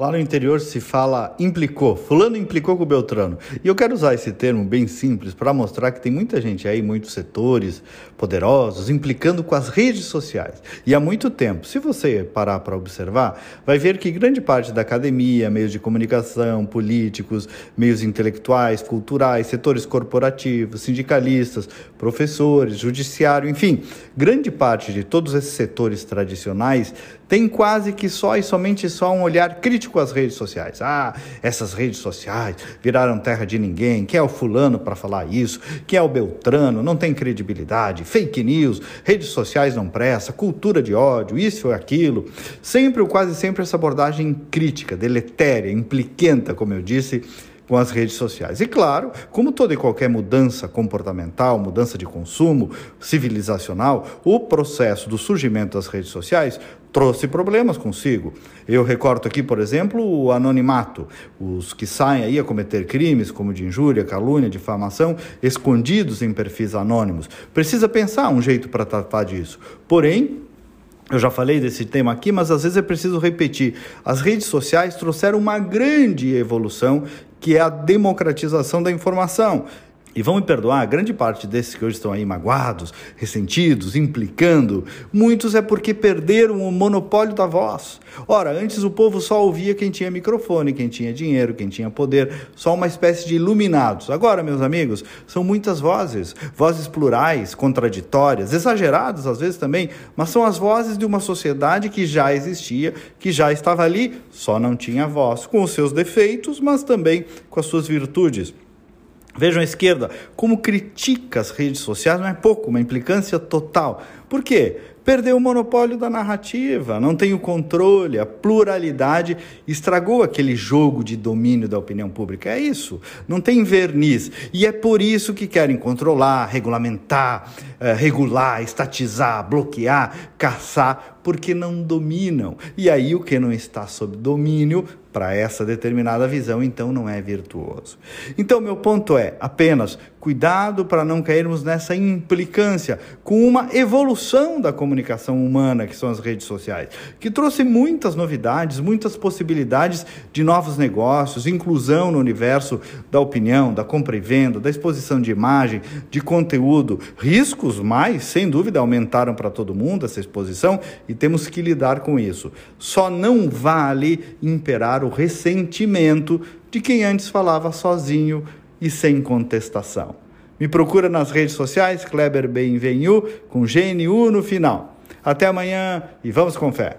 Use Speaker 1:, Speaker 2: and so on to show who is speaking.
Speaker 1: Lá no interior se fala implicou, fulano implicou com o Beltrano. E eu quero usar esse termo bem simples para mostrar que tem muita gente aí, muitos setores poderosos, implicando com as redes sociais. E há muito tempo, se você parar para observar, vai ver que grande parte da academia, meios de comunicação, políticos, meios intelectuais, culturais, setores corporativos, sindicalistas, professores, judiciário, enfim, grande parte de todos esses setores tradicionais tem quase que só e somente só um olhar crítico às redes sociais. Ah, essas redes sociais viraram terra de ninguém. Quem é o fulano para falar isso? Quem é o Beltrano? Não tem credibilidade. Fake news, redes sociais não presta, cultura de ódio, isso ou aquilo. Sempre ou quase sempre essa abordagem crítica, deletéria, impliquenta, como eu disse, com as redes sociais. E claro, como toda e qualquer mudança comportamental, mudança de consumo, civilizacional, o processo do surgimento das redes sociais trouxe problemas consigo. Eu recorto aqui, por exemplo, o anonimato. Os que saem aí a cometer crimes como de injúria, calúnia, difamação, escondidos em perfis anônimos. Precisa pensar um jeito para tratar disso. Porém, eu já falei desse tema aqui, mas às vezes é preciso repetir. As redes sociais trouxeram uma grande evolução, que é a democratização da informação. E vão me perdoar, grande parte desses que hoje estão aí magoados, ressentidos, implicando, muitos é porque perderam o monopólio da voz. Ora, antes o povo só ouvia quem tinha microfone, quem tinha dinheiro, quem tinha poder, só uma espécie de iluminados. Agora, meus amigos, são muitas vozes, vozes plurais, contraditórias, exageradas às vezes também, mas são as vozes de uma sociedade que já existia, que já estava ali, só não tinha voz, com os seus defeitos, mas também com as suas virtudes. Vejam a esquerda como critica as redes sociais, não é pouco, uma implicância total. Por quê? Perdeu o monopólio da narrativa, não tem o controle, a pluralidade estragou aquele jogo de domínio da opinião pública. É isso, não tem verniz. E é por isso que querem controlar, regulamentar, eh, regular, estatizar, bloquear, caçar, porque não dominam. E aí o que não está sob domínio para essa determinada visão, então não é virtuoso. Então, meu ponto é apenas cuidado para não cairmos nessa implicância com uma evolução da comunicação humana, que são as redes sociais, que trouxe muitas novidades, muitas possibilidades de novos negócios, inclusão no universo da opinião, da compra e venda, da exposição de imagem, de conteúdo. Riscos mais, sem dúvida, aumentaram para todo mundo essa exposição e temos que lidar com isso. Só não vale imperar o ressentimento de quem antes falava sozinho e sem contestação. Me procura nas redes sociais, Kleber Benvenu, com GNU no final. Até amanhã e vamos com fé.